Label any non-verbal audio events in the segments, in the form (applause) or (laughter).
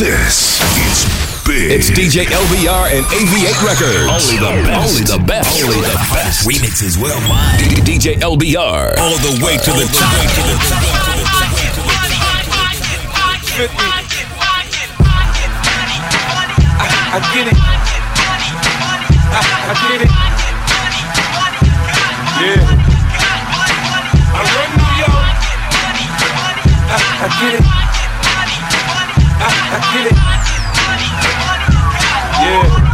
This is big. It's DJ LBR and AV8 Records. Only the best. Only the best. Only the best. Remixes worldwide. D- DJ LBR. All the way to the top. To the top. To. To the top. I get it. I, I get it. Yeah. I run New York. I, I get it. I, I get it. Yeah.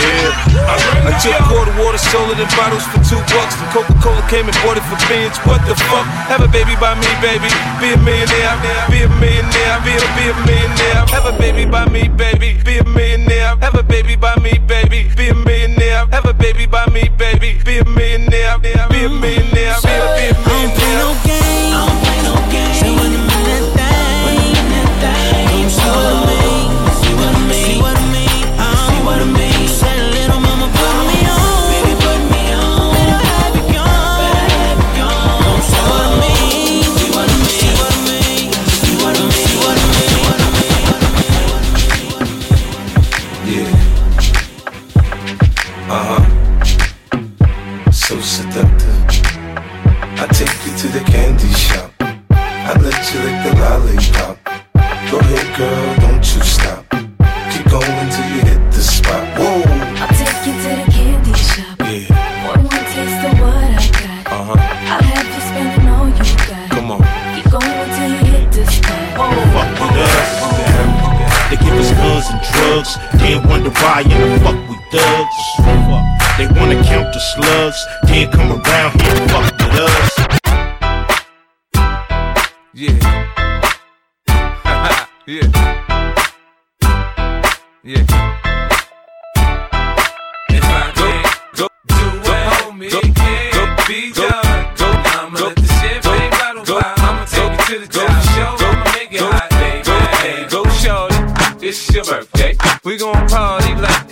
Yeah. I, run I took quarter water, sold it in bottles for two bucks. And Coca-Cola came and bought it for beans. What the fuck? Have a baby by me, baby. Be a millionaire. Be a millionaire. Be a, be a millionaire. Have a baby by me, baby. Be a millionaire. Have a baby by me, baby. Be a millionaire. Have a baby by me, baby. Be a millionaire. Be a millionaire. Be a, be a millionaire. Yeah. Drugs, then wonder why in the fuck we thugs. They wanna count the slugs, then come around here and fuck with us. Yeah. yeah. Yeah. If I can't go do it, homie, it can't be. Go,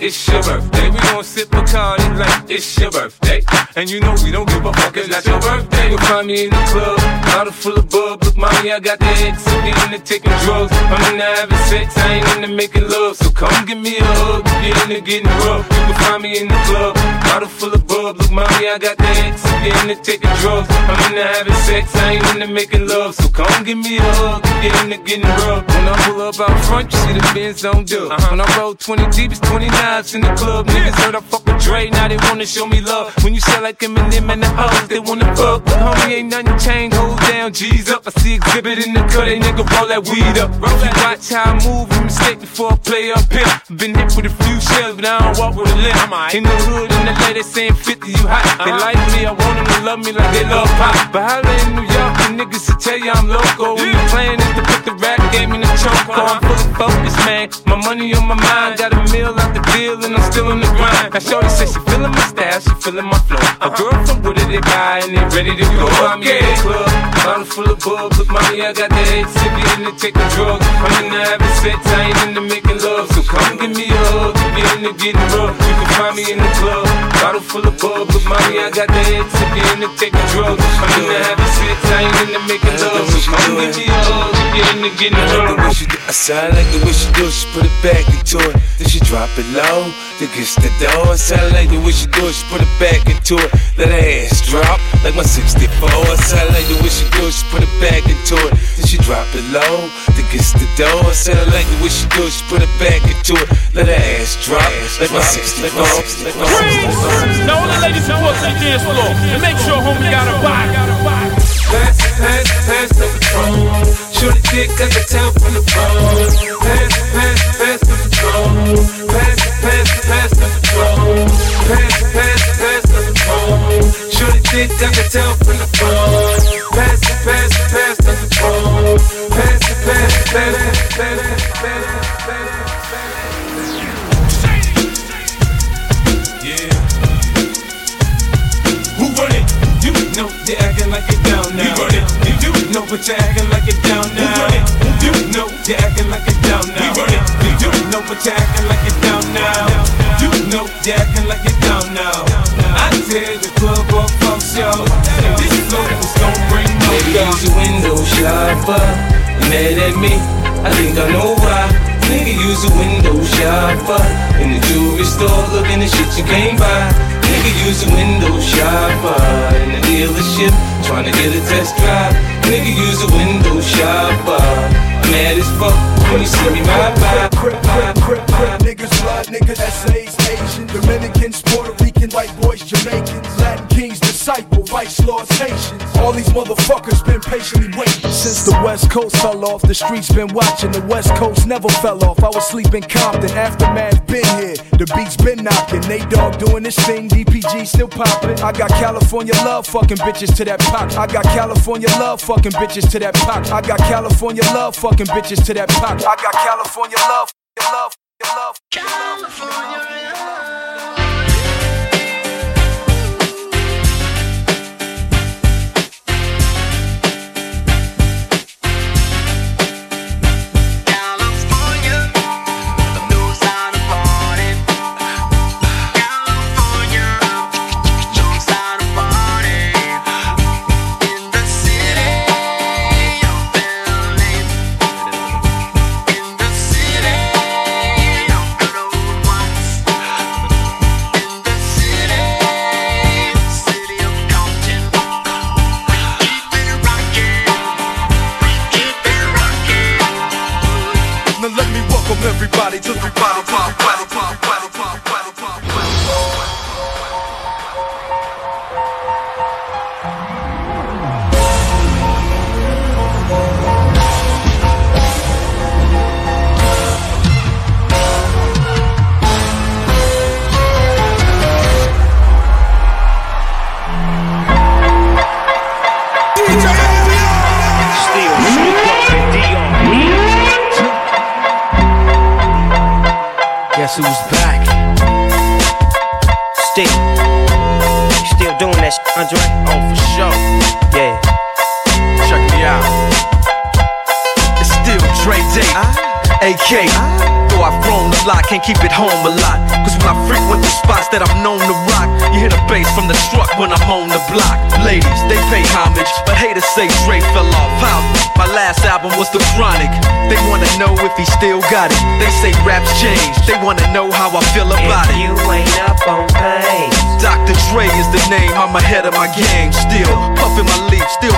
it's your birthday. We gon' sip Bacardi like it's your birthday. And you know we don't give a fuck, it's not your birthday. You'll find me in the club, bottle full of bub. Look, mommy, I got the X, so get into taking drugs. I'm into having sex, I ain't into making love. So come give me a hug, get into getting rough. You can find me in the club, bottle full of bub. Look, mommy, I got the X, so get into taking drugs. I'm into having sex, I ain't into making love. So come give me a hug, get into getting rough. When I pull up out front, you see the Benz on dub. Uh-huh. When I roll 20 deep, it's 29s in the club. Niggas heard I fuck with Dre, now they wanna show me love. When you sell like Eminem and the hoes, they wanna fuck. But homie, ain't nothing changed, hold down, G's up. I see exhibit in the cut, they nigga roll that weed up. Roll that watch how I move, you mistake before I play up here. Been hit with a few shells, but I don't walk with a limp. In the hood, in the lady saying 50, you hot. They uh-huh. like me, I want them to love me like they love pop. But holla in New York, the niggas will tell you I'm loco. When the plan is to put the rap game in the choke. Uh-huh. I'm fully focused, man. My money on my mind, got a meal out the deal, and I'm still on the grind. Now, Shorty says she feeling my style, she feeling my flow. A uh-huh. girl from Wooded, they buy, and they ready to go. I'm in the club, bottle full of bub. Look, mommy, I got the head sippy in the taking drugs. I'm in the having sex, I ain't into making love. So come give me a hug, get into getting rough. You can find me in the club, full of bub. Look, mommy, I got the head sippy in the taking drugs. I'm in the having sex, I ain't into making love. So come give me a hug, get into getting. She do, I sound like the way she do, it, she put it back into it. Then she drop it low, then gets the door. I sound like the way she do it, she put it back into it. Let her ass drop like my 64. I sound like the way she do it, she put it back into it. Then she drop it low, then gets the door. I sound like the way she do it, she put it back into it. Let her ass drop like my 64. Like my 64. Now all the ladies who walk to the dance floor, and make sure homie got a body. Pass, pass, pass the Patron. Shorty dick got the town from the phone. Pass, pass, pass the Patron. Pass, pass, pass the Patron. Pass, pass, pass the Patron. Shorty dick got the town from the phone. Pass, pass, pass the Patron. Pass, pass, pass, pass, pass, pass, Yeah. Who run it? You know you're acting like it now. We run it. You know but you're acting like it down now. We run it. You know you're acting like it down now. We run it. You know but you're acting like it down now. You know you're acting like it down now. I tear the club up, fuck yo. And this flow is gon' bring no Maybe down. she's a window shopper. Mad at me, I think I know why. Nigga, use a window shopper. In the jewelry store, looking at shit you can't buy. Nigga use a window shopper. In the dealership, trying to get a test drive. Nigga use a window shopper. Mad as fuck when you see me by. Crip, crip, crip, crip, niggas, blood niggas, essays, Asian, Dominicans, Puerto Rican, white boys, Jamaicans, Latin kings, disciple, vice lords, Haitians. All these motherfuckers been patiently waiting. Since the West Coast fell off, the streets been watching. The West Coast never fell off. I was sleeping Compton, aftermath been here. The beats been knocking. Nate Dogg doing this thing, DPG still popping. I got California love fucking bitches to that pop. I got California love fucking bitches to that pop. I got California love fucking bitches to that pop. I got California love, love, love, California. Now got it. They say raps changed. They wanna know how I feel about it. You ain't up on pace. Dr. Dre is the name, I'm ahead of my game. Still puffin' my leaf, still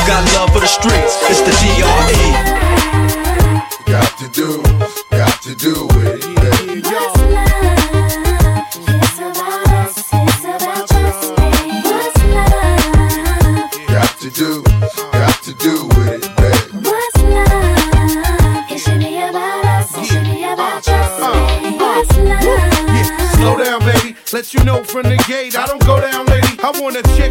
got love for the streets. It's the DRE. Got to do, got to do it. baby. What's love? It's about us. It's about trust me. What's love? Got to do, got to do with it, baby. What's love? It should be about us. It should be about trust me. What's love? Yeah, slow down, baby. Let you know from the gate, I don't go down, lady. I want to chick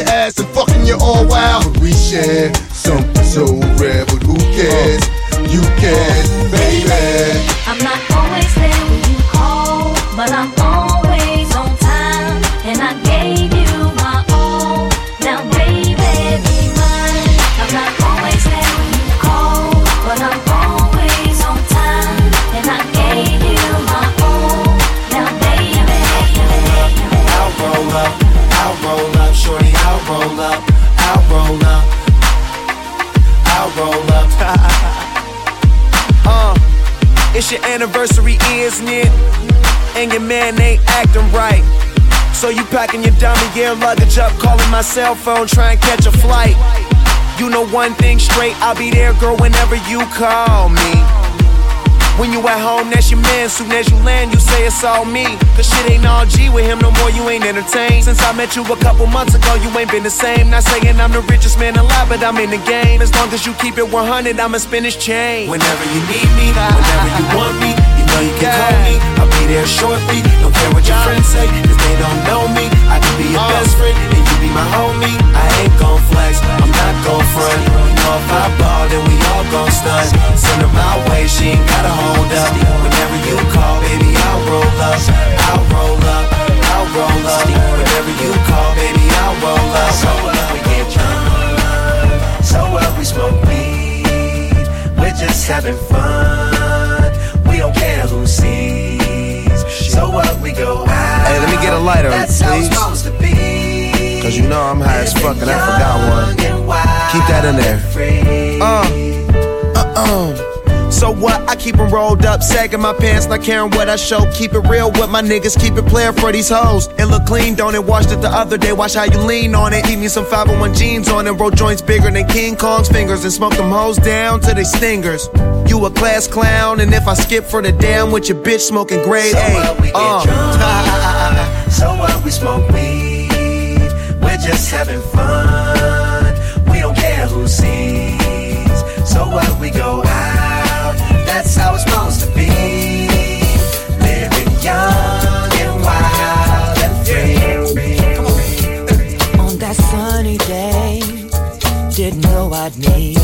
your ass and fucking you all wild. But we share something so rare, but who cares? You can, baby. I'm not always there when you call, but I'm always your anniversary, isn't it? And your man ain't acting right. So you packing your dummy gear luggage up, calling my cell phone, trying to catch a flight. You know one thing straight, I'll be there, girl, whenever you call me. When you at home, that's your man. Soon as you land, you say it's all me. Cause shit ain't all G with him no more, you ain't entertained. Since I met you a couple months ago, you ain't been the same. Not saying I'm the richest man alive, but I'm in the game. As long as you keep it 100, I'ma spin this chain. Whenever you need me, whenever you want me, know you can call me. I'll be there shortly. Don't care what your friends say, cause they don't know me. I can be your uh. best friend, and you be my homie. I ain't gon' flex, I'm not gon' front. You know if I ball, then we all gon' stunt. Send her my way, she ain't gotta hold up. Whenever you call, baby, I'll roll up. I'll roll up, I'll roll up. Whenever you call, baby, I'll roll up. So what, we get drunk. So what, we smoke weed. We're just having fun. Don't care who sees. So what, we go out. Hey, let me get a lighter, That's how it's please. Cause you know I'm high as fuck and I forgot one. Keep that in there. Uh, uh, uh. So what? I keep keep 'em rolled up, sagging my pants, not caring what I show. Keep it real with my niggas, keep it player for these hoes. It look clean, don't it? Washed it the other day, watch how you lean on it. Keep me some 501 jeans on and roll joints bigger than King Kong's fingers and smoke them hoes down to they stingers. You a class clown, and if I skip for the I'm with your bitch smoking grade So A. what, we get Uh. drunk. so what, we smoke weed. We're just having fun. We don't care who sees. So what, we go out. That's how it's supposed to be. Living young and wild and free. On that sunny day, didn't know I'd meet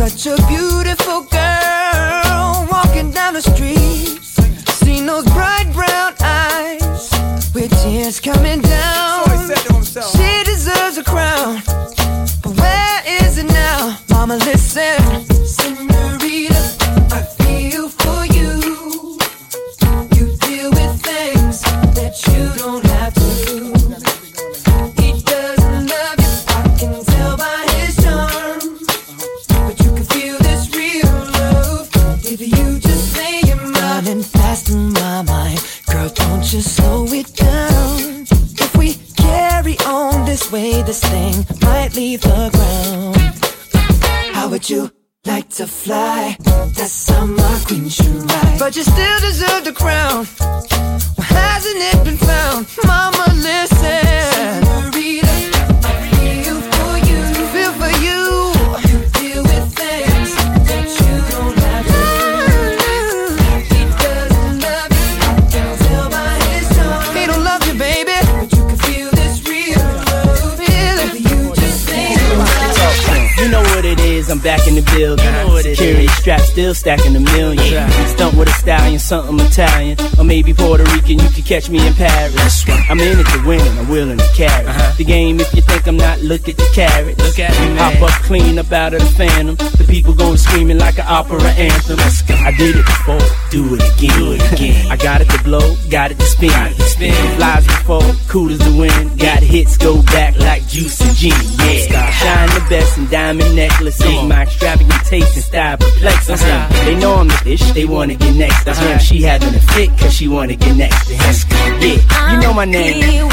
such a beautiful girl walking down the street. Seen those bright brown eyes with tears coming catch me in Paris. I'm in it to win and I'm willing to carry. Uh-huh. The game, if you think I'm not, look at the carrot. Look at me, man. Hop up clean up out of the phantom. The people going screaming like an opera anthem. I did it before, do it again. Do it again. (laughs) I got it to blow, got it to spin. spin. Flies before, cool as the wind. Got hits, go back like juice and gin. Yeah, shine the best in diamond necklaces. My extravagant taste and style perplexes them. They know I'm the ish, they wanna get next to him. She having a fit cause she wanna get next to him. Yeah, you know my name.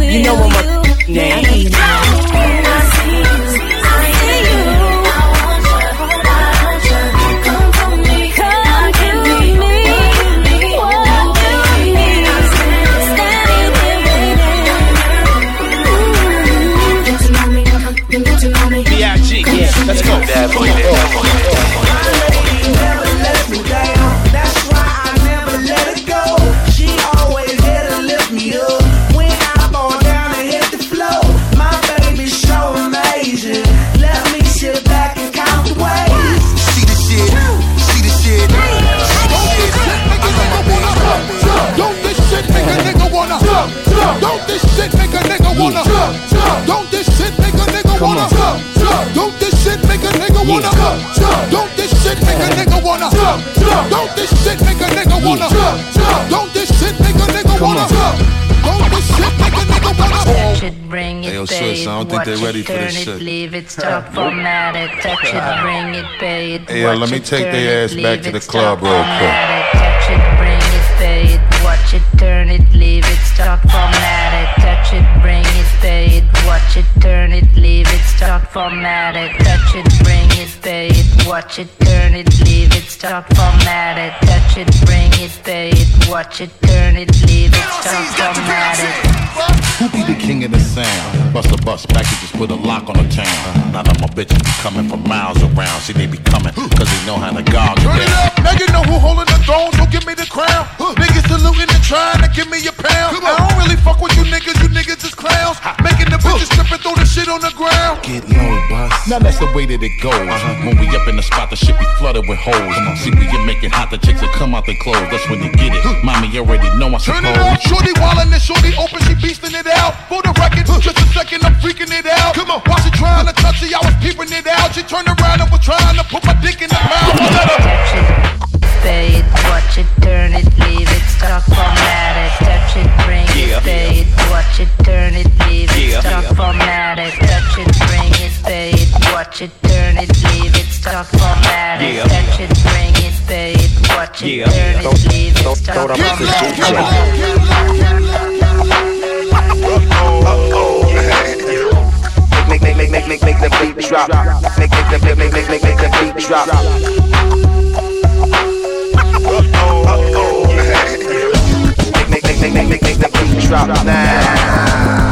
You know what my name. Wanna Don't this shit make a nigga wanna Don't this shit make a nigga wanna Don't this shit make a nigga wanna Don't this shit make a nigga wanna Touch it, bring it, Hey, yo, pay sis, it, I don't think watch they it, ready for turn this it, shit. leave it, stop, format it, touch it, bring it, pay it, Hey, yo, watch let me it, take turn their it, ass back leave to the it, club stop, real quick. touch it, bring it, pay it, watch it, turn it, leave it, stop, format touch it, bring it, pay it, watch it, turn it, leave it, stop, format it, touch it, bring it, pay watch it, turn it, leave it, stop, format it, touch it, bring it, pay it, watch it, turn it, leave it, stop, format it. Who be the king of the sound? Bust a bus packages, put a lock on the town. Now that my bitches be coming from miles around. See, they be coming, cause they know how to gouge Turn it up, now you know who holding the throne, so give me the crown. Niggas saluting and trying to give me a pound. I don't really fuck with you niggas, you niggas is clowns. Making the bitches strip and throw the shit on the ground. Get low, boss. Now that's the way that it goes. Uh-huh. When we up in the spot, the shit be flooded with hoes. See, we get making hot, the chicks that come out their clothes. That's when they get it. Mommy you already know I Turn it up, suppose. shorty wildin' and shorty open, she beastin' it out. For the record, just a second, I'm freaking it out. Come on, while she trying to touch it, I was peeping it out. She turned around and was trying to put my dick in the mouth. Let her- Pay it, watch it, turn it, leave it, stop, format it, touch it, bring Yeah. it, pay it, watch it, turn it, leave it, Yeah. stop, format it, touch it, bring it, pay it, watch it, turn it, leave it, stop, format it, Yeah. touch it, bring it, pay it, watch it, Yeah. turn Throw- it, leave it, stop, throw them up to format DJ. it. Make, make, make, make, make, make the beat drop. Make, make, make, make, make, make, make, make the beat drop. Make, make, make, make, make, make, make the beat drop now.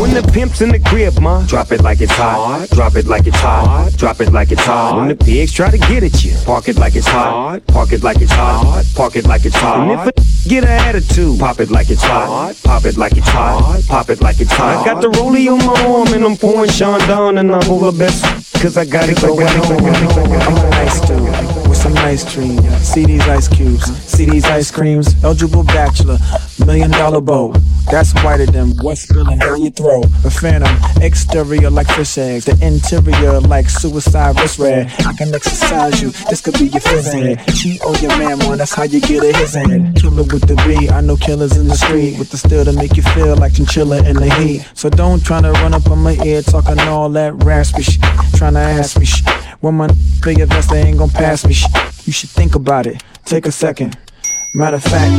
When the pimp's in the crib, ma, drop it like it's hot. Drop it like it's hot. Drop it like it's hot. When the pigs try to get at you, park it like it's hot. Park it like it's hot. Park it like it's hot. And if a (laughs) get an attitude, pop it like it's hot. Pop it like it's hot. Pop it like it's hot. I got the rollie on my arm and I'm pouring Sean down and I'm over best. Cause I got it going on. I'm a nice dude with some nice dreams. See these ice cubes, see these ice creams. Eligible bachelor, million dollar bow. That's whiter than what's spilling down your throat. A phantom, exterior like fish eggs, the interior like suicide wrist red. I can exercise you, this could be your phys ed. Cheat on your man, one, that's how you get a his head. Killer with the B, I know killers in the street with the steel to make you feel like chinchilla in the heat. So don't tryna run up on my ear talking all that raspy shit. Tryna ask me shit. When my big invest, they ain't gon' pass me shit. You should think about it. Take a second. Matter of fact,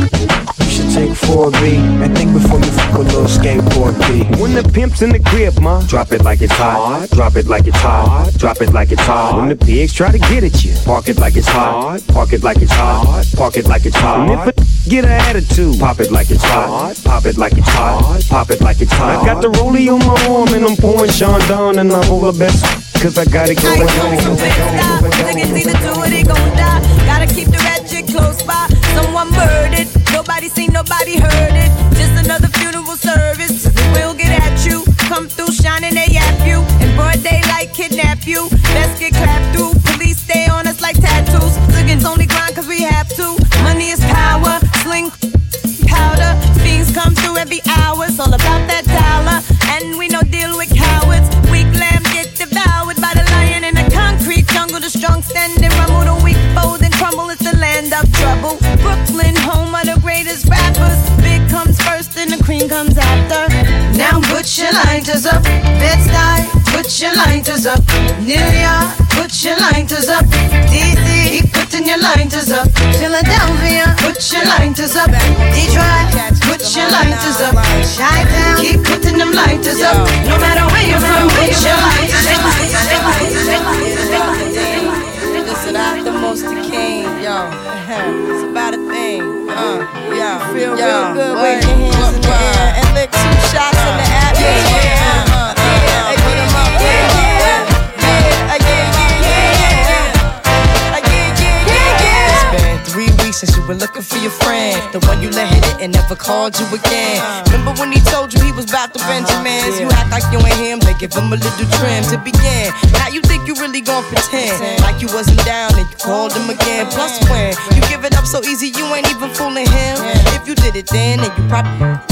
you should take 4B and think before you fuck a little skateboard B. When the pimp's in the crib, ma, drop it like it's hot. Drop it like it's hot. Drop it like it's hot. When the pigs try to get at you, park it like it's hot. Park it like it's hot. Park it like it's hot. And if a get an attitude, pop it like it's hot. Pop it like it's hot. Pop it like it's hot. I got the rollie on my arm and I'm pouring Sean down and I'm over best. Cause I got it going on. Niggas either do it, they gon' die. Gotta keep the ratchet close by. Someone murdered. Nobody seen, nobody heard it. Just another funeral service. We'll get at you. Come through shining, they yap you. In broad daylight, kidnap you. Best get clapped through. Police stay on us like tattoos. Liggins only grind cause we have to. Money is power. Sling powder. Fiends come through every hour. It's all about that dollar. And we crumble. It's the land of trouble. Brooklyn, home of the greatest rappers. Big comes first and the cream comes after. Now put your lighters up. Bed-Stuy, put your lighters up. New York, put your lighters up. DC, keep putting your lighters up. Philadelphia, put your lighters up. Detroit, put your lighters up. Chi-Town, keep putting them lighters up. No matter where you're from, put your lighters up. Listen, I'm the most yo. (laughs) It's about a thing, uh, yo. Feel real good, wave your hands in the air and lick two shots in the atmosphere. Were looking for your friend, the one you let hit it and never called you again. Remember when he told you he was about to uh-huh, Benjamins? You act like you ain't him, they give him a little trim to begin. Now you think you really gon' pretend like you wasn't down and you called him again. Plus when you give it up so easy, you ain't even fooling him. If you did it then, then you probably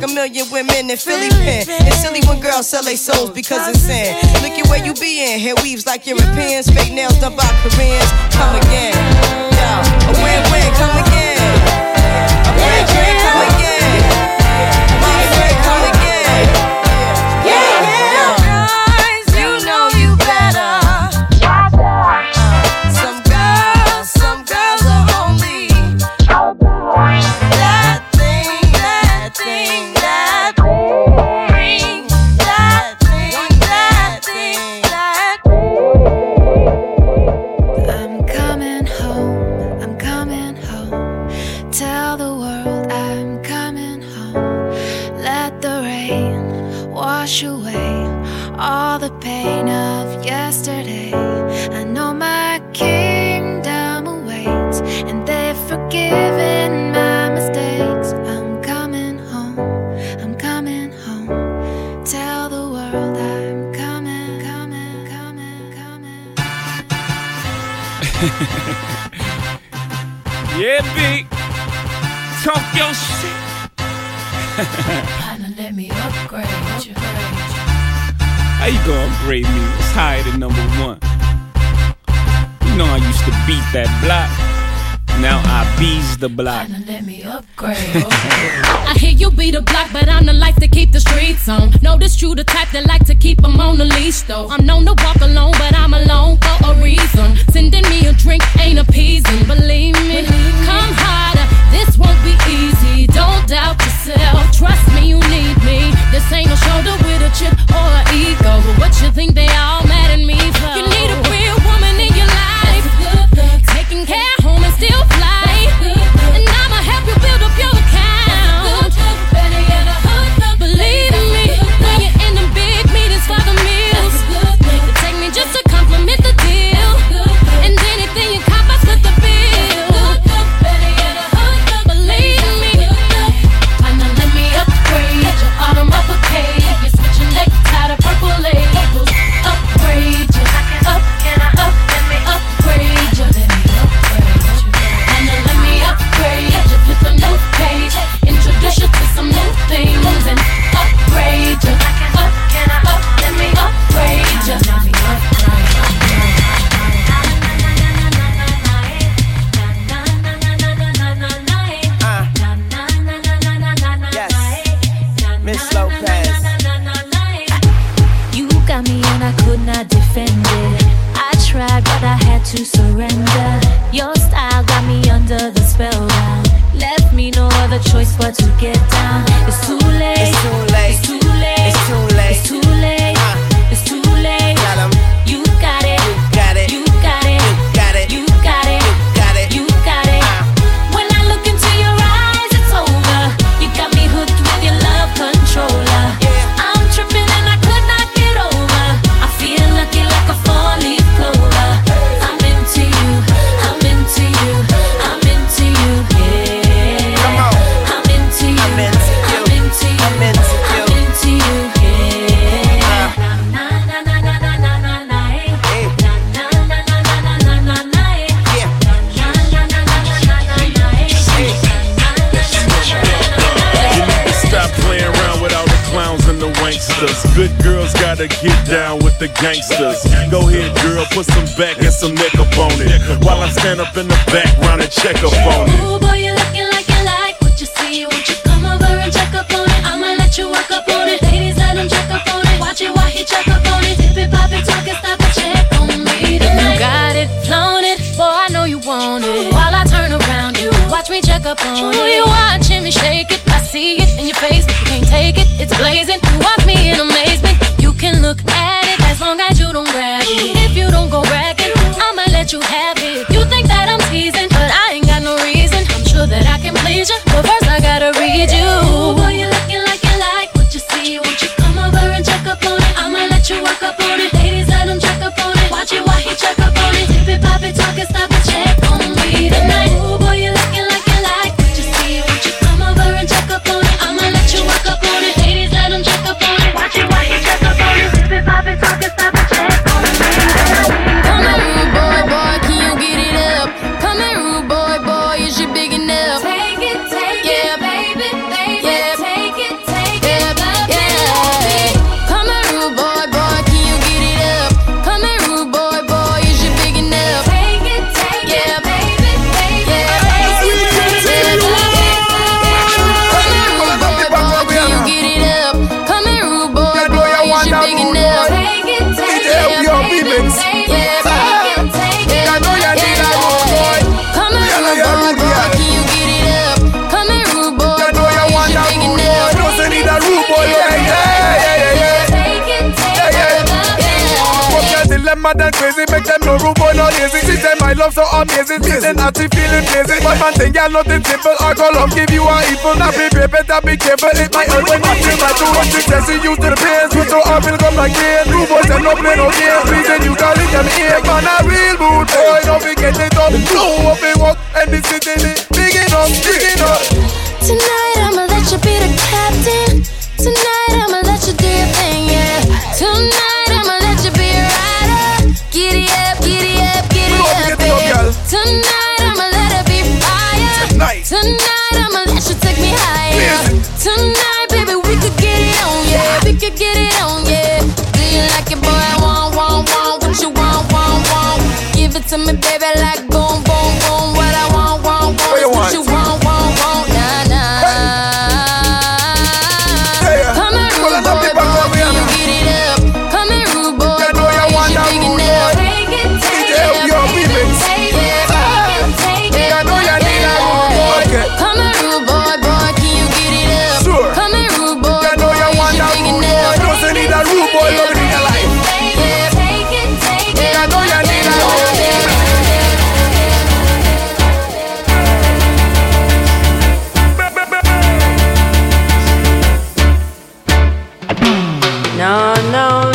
like a million women in Philly pen. It's silly when girls sell their souls because it's sin. Look at where you be in. Hair weaves like Europeans. Fake nails done by Koreans. Come again. Yo, a win-win. Come again. A win-win. Come again. The block. Gotta get down with the gangsters. Go ahead, girl, put some back and some neck up on it. While I stand up in the background and check up on it. Ooh, boy, you looking like you like what you see. Won't you come over and check up on it? I'ma let you work up on it. Ladies, let him check up on it. Watch it while he check up on it. Tip it, pop it, talk it, stop it, check on me tonight. You got it, flown it, boy, I know you want it. While I turn around, you watch me check up on it. You watching me shake it, I see it in your face, you can't take it. It's blazing. You watch me in amazement. Can look at it as long as you don't grab it. If you don't go bragging, I'ma let you have it. You think that I'm teasing, but I ain't got no reason. I'm sure that I can please you, but first I gotta read you. Ooh, boy, you looking like you like what you see. Won't you come over and check up on it? I'ma let you work up on it. Ladies, let him check up on it. Watch it while he check up on it. Tip it, pop it, talk it, stop your dilemma than crazy, make them no rude boy, no lazy. She say my love so amazing, me then I feel feeling lazy. But man think you're nothing simple, I go love give you a evil. Now be brave, better be careful, it might hurt when you feel like too much success. You used to the pain, switch so up, will come like rain. Rude boys, them no play no game, reason you call it them here. Man, a real mood boy, don't forget it up. Blow up and walk, and this city, big enough, big enough. Tonight I'ma let you be the captain. Tonight I'ma let you do your thing, yeah. Tonight I'ma let Giddy up, giddy up, giddy up, yeah. Tonight I'ma let it be fire. Tonight. Tonight I'ma let you take me higher. Tonight, baby, we could get it on, yeah. We could get it on, yeah. Do you like it, boy? I want, want, want. What you want, want, want. Give it to me, baby, No, no,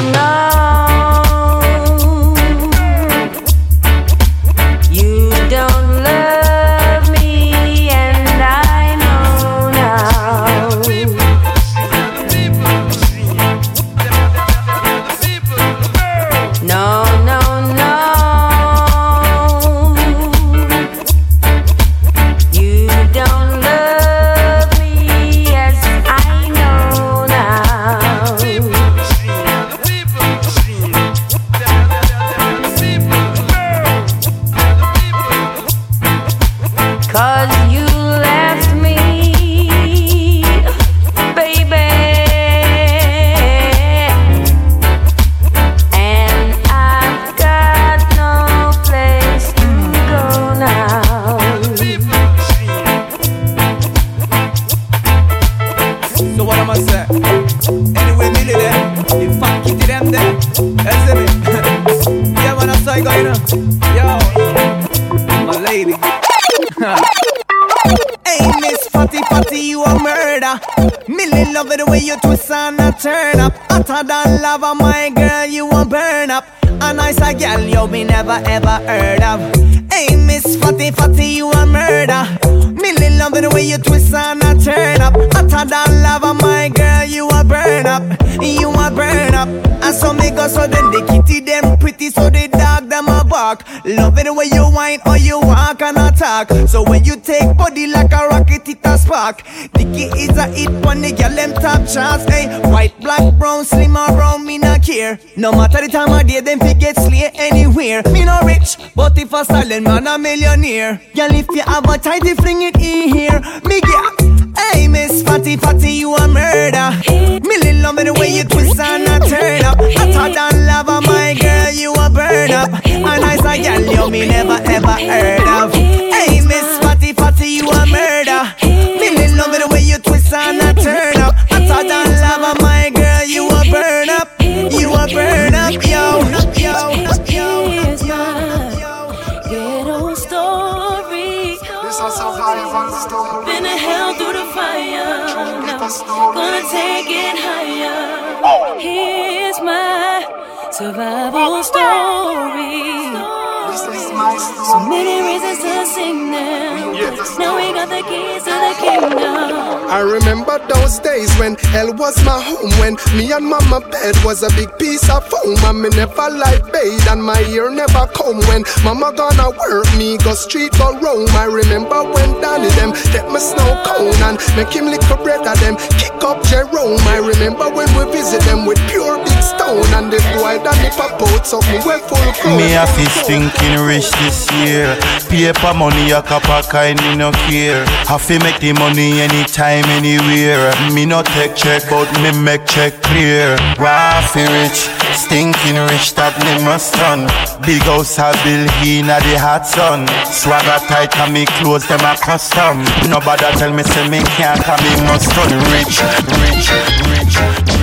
So when you take body like a rocket, it a spark. Dicky is a hit on the girl them top charts. Hey, eh? white, black, brown, slim or me not care. No matter the time of day, them fi get slay anywhere. Me no rich, but if a silent man a millionaire. Girl, if you have a tighty, fling it in here. Me get. Hey, Miss Fatty Fatty, you a murder. Me love the way you twist and a turn up. My girl, you a burn up. And I say, girl, you me never ever heard of. Hey, Miss Fatty Fatty, you a murder. Me love it the way you twist and a turn up. Hotter than lava, my girl, you a burn up. You a burn up, yo, yo, yo. Here's my ghetto story. Been a hell through the fire. Now gonna take it higher. Here's my survival story. So many reasons to sing them. Now we got the keys to the kingdom. I remember those days when hell was my home When me and mama bed was a big piece of foam And me never like bathe and my ear never come When mama gonna work me go street go roam I remember when Danny them get me snow cone And make him lick a bread of them kick up Jerome I remember when we visit them with pure big stone And the boy Danny pop out so me well full grown Me a fi thinking rich this year. Paper money a cup of kind me no care. Have to make the money anytime, anywhere. Me no take check, but me make check clear. Raffy rich, stinking rich that me must run. Big house a bill in a the hot sun. Swagger tight and me clothes them a custom. Nobody tell me say me can't and me must run rich, rich, rich, rich.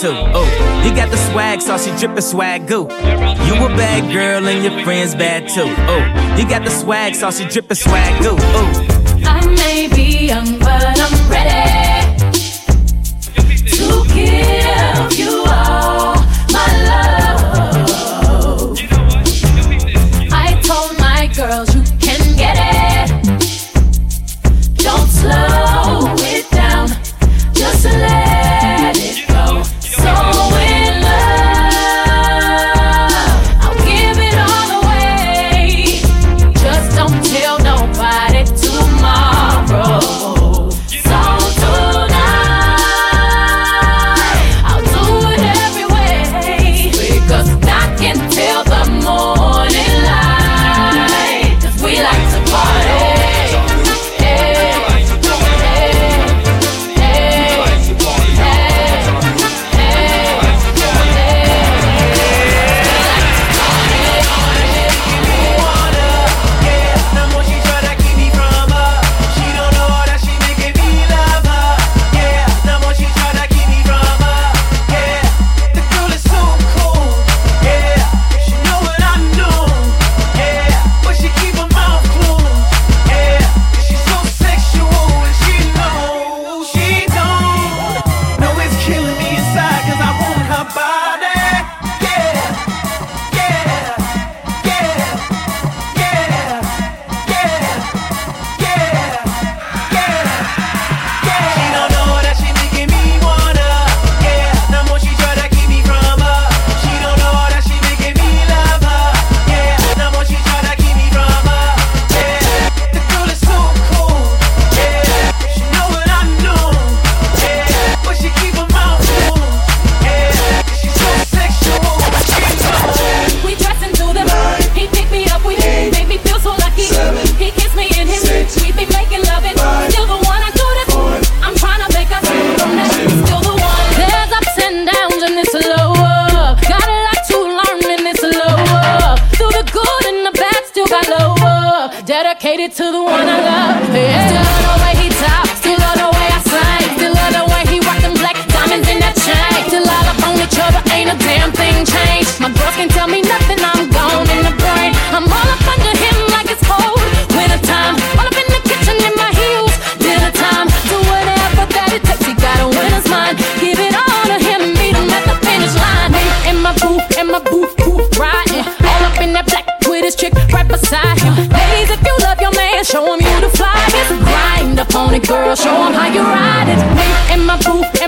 Too. Oh, you got the swag, so she drippin' swag goo. You a bad girl and your friends bad too. Oh, you got the swag, so she drippin' swag goo. Oh. I may be young,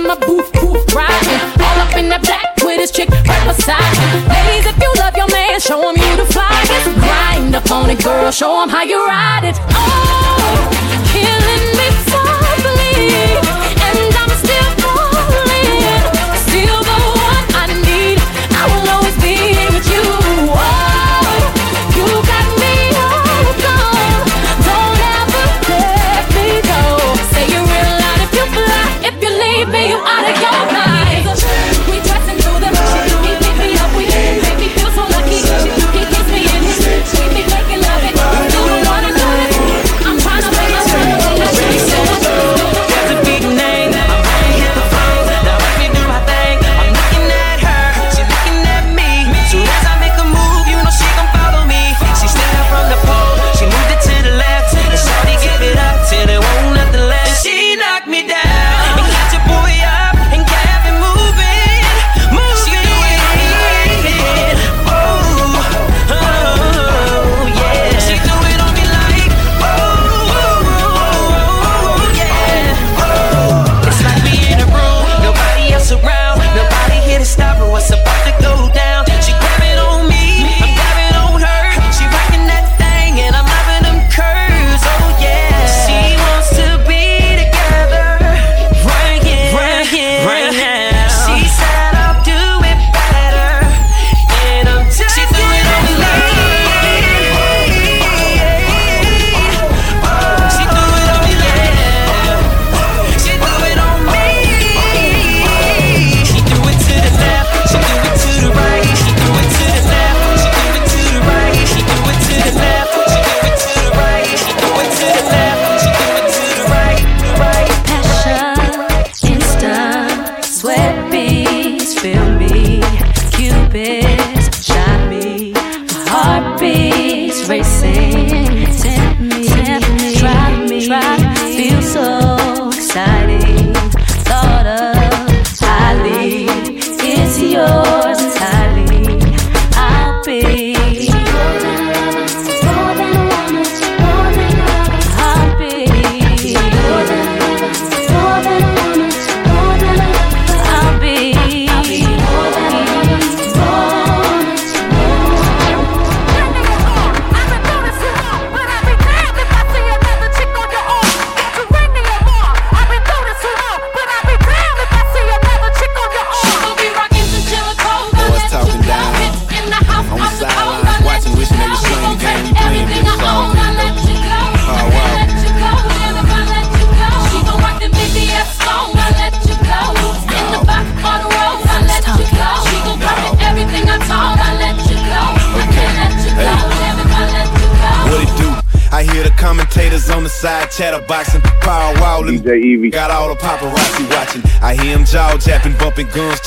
in my booth, booth riding. All up in the back with his chick right beside him. Ladies, if you love your man, show him you the flyest. Grind up on it, girl, show him how you ride it.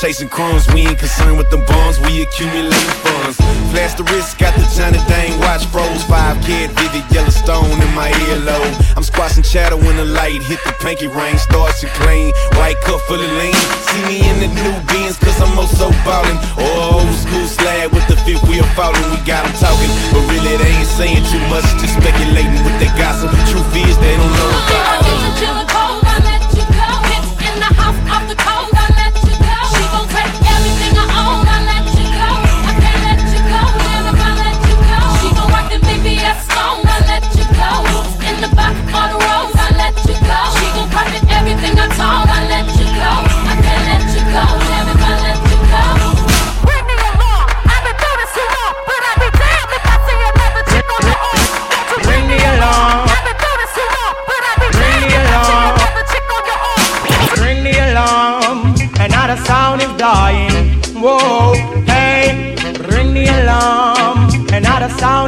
Chasing crumbs, we ain't concerned with them bonds, we accumulate funds. Flash the wrist, got the tiny thing, watch froze. Five kid, vivid Yellowstone in my earlobe. I'm squashing shadow when the light hit the pinky ring. Starts to clean, white cup full of lean. See me in the new beans, cause I'm oh also ballin'. Or old school slab with the fifth wheel falling. We got them talking, but really they ain't saying too much, just speculating with their gossip. Truth is, they don't know about. I let you go. Hits in the house, of the cold.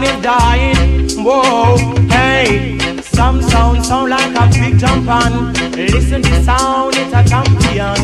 you're dying. Whoa, hey. Some sound sound like a big jump on. Listen to sound, it's a champion.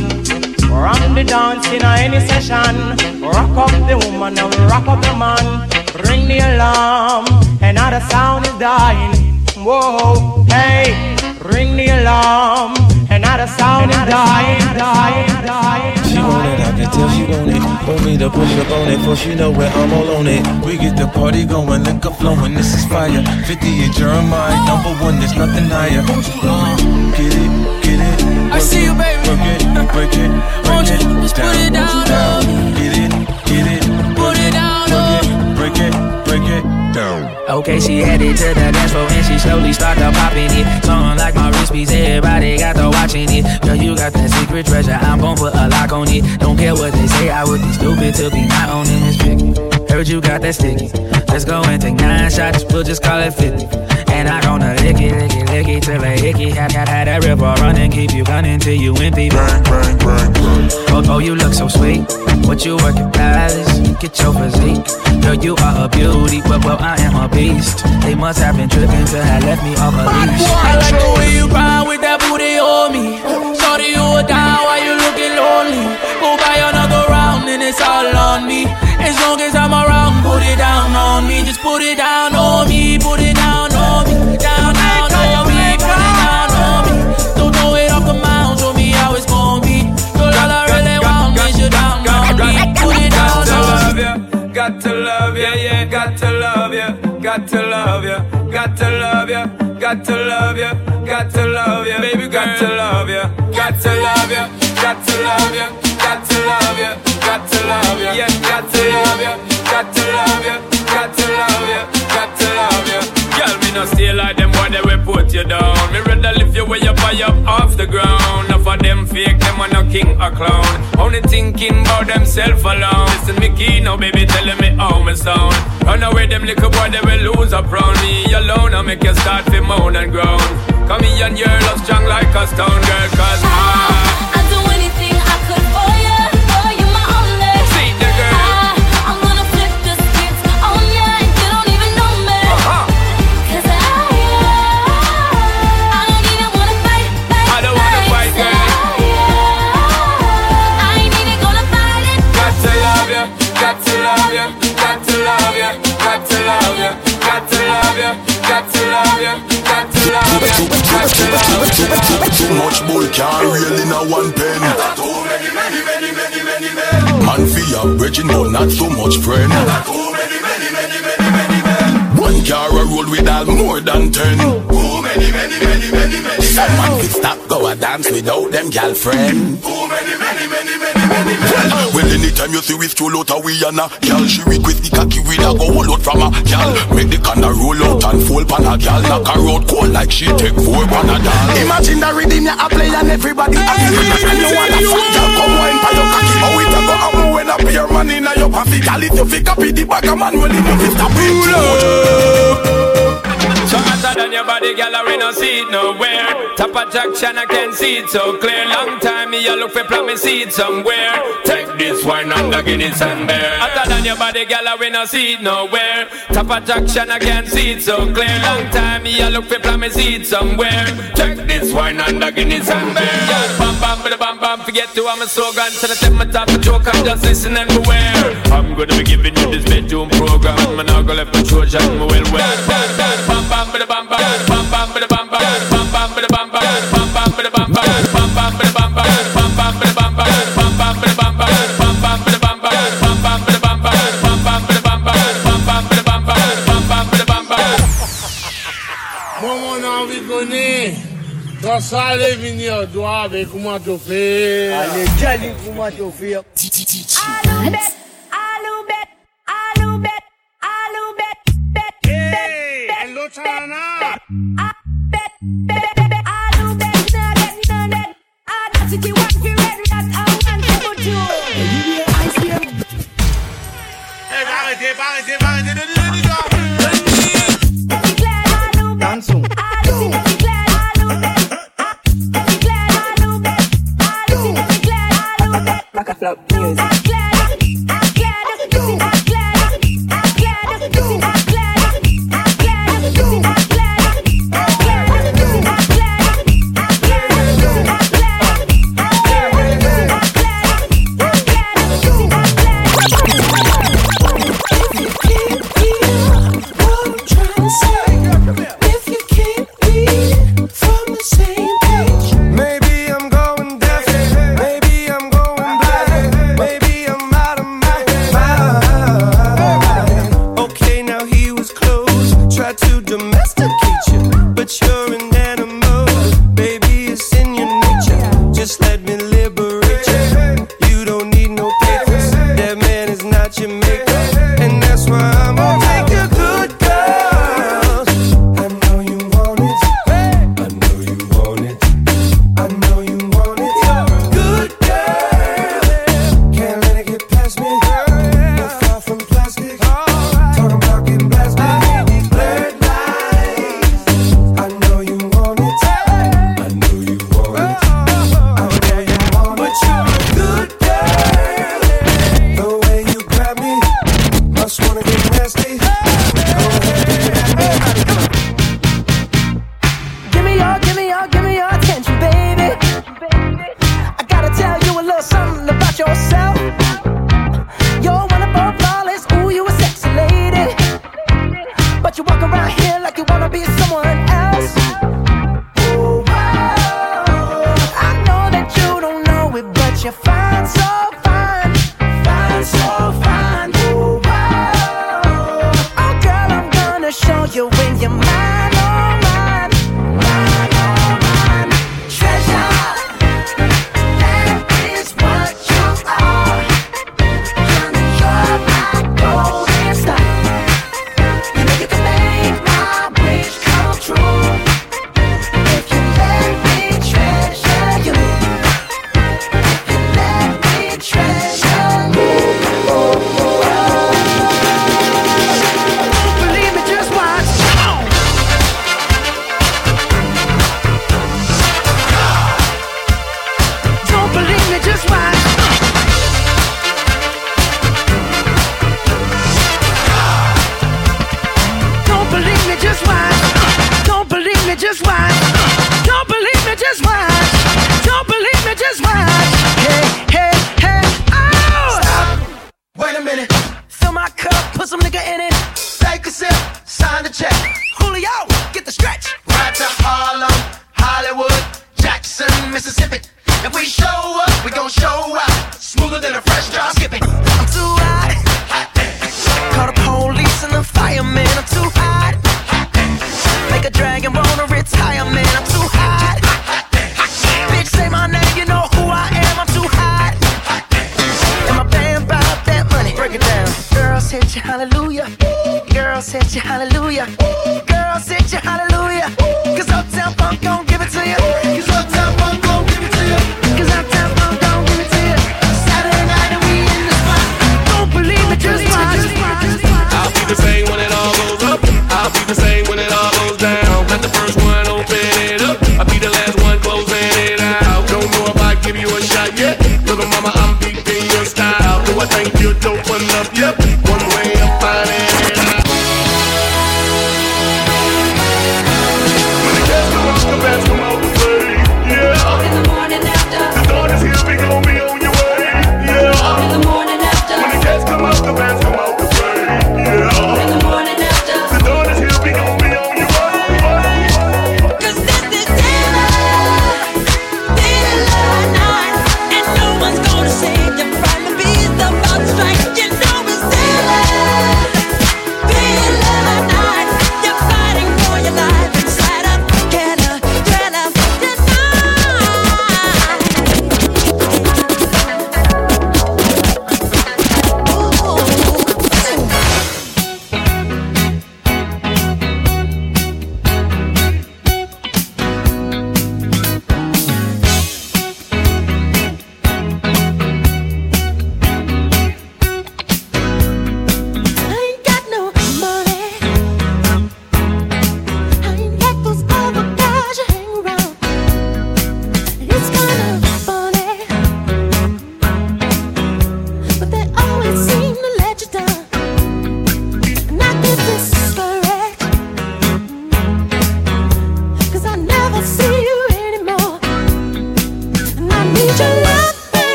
From the dance in any session, rock up the woman and rock up the man. Ring the alarm, another sound is dying. Whoa, hey, ring the alarm another sound is dying, dying, dying. She want it, I can tell she want it. Want me to push up on it, for she know where I'm all on it. We get the party going, link up flowing, this is fire. 50 in Jeremiah, number one, there's nothing higher. Uh, get it, get it. I see you, baby. Work it, break it, break it, just put it down, Okay, she headed to the dance floor and she slowly started popping it. Something like my wrist piece, everybody got to watching it. Girl, you got that secret treasure, I'm gon' put a lock on it. Don't care what they say, I would be stupid to be not owning this picky. Heard you got that sticky. Let's go and take nine shots, we'll just call it 50. And I gonna lick it, lick it, lick it till a hickey. Had, had, had that river running, keep you gunning till you empty. Bang, bang, bang, bang. Oh, oh, you look so sweet. What you working, palace? Get your physique. Girl, you are a beauty, but well, I am a beast. They must have been tripping to have left me off a leash. I like the way you grind with that booty on me. Sorry you were down while you looking lonely. Go buy another round and it's all on me. As long as I'm around, put it down on me. Just put it down Got to love you, yeah, got to love you, got to love you, got to love you, got to love you, got to love you, baby, got to love you, got to love you, got to love you, got to love you, got to love you, yeah, got to love you, got to love you, got to love you, got to love you. Girl, me no stay like them boy, they will put you down. Or clown. Only thinking about themself alone. Listen me key now, baby, telling me how me sound. Run away, them little boy, they will lose up round me alone. I make you start to moan and groan. Come here and your love strong like a stone girl, cause original, not so much friend. Not too many, many, many, many, many men. One car a roll with all more than ten. Too many, many, many, many, many. men. Someone could stop, go a dance without them girlfriend. Too many, many, many. Well, anytime you see we stroll out a we and a girl, she request the cocky we a go hold out from a girl. Make the canna roll out and fall pan a girl, knock her out cold like she take four Panadol. Imagine the rhythm you a play and everybody happy And you want a fat girl come wine pa your cocky. How it a go? Happen when a pair man inna your pussy Girl if you fi copy the bag a man well you fi stop it So hotter than your body, girl, I no see it nowhere. Top of Jackson, I can see it so clear. Long time me, I look for promise see it somewhere. Take this wine and the Guinness and beer. Hotter than your body, girl, I no see it nowhere. Top of Jackson, I can see it so clear. Long time me, I look for promise see it somewhere. Take this wine and the Guinness and beer. Yeah, bam bam, bam bam bam. Forget to I'm a slogan. So I take my top a joke, I'm just listen and beware. I'm gonna be giving you this bedroom program. I'm not gonna left my Trojan, me well well. ça allait venir droit avec comment te faire. Allez, j'allais comment te faire. Allô, bête, I. Hey, arrêtez, arrêtez, arrêtez. up music. You.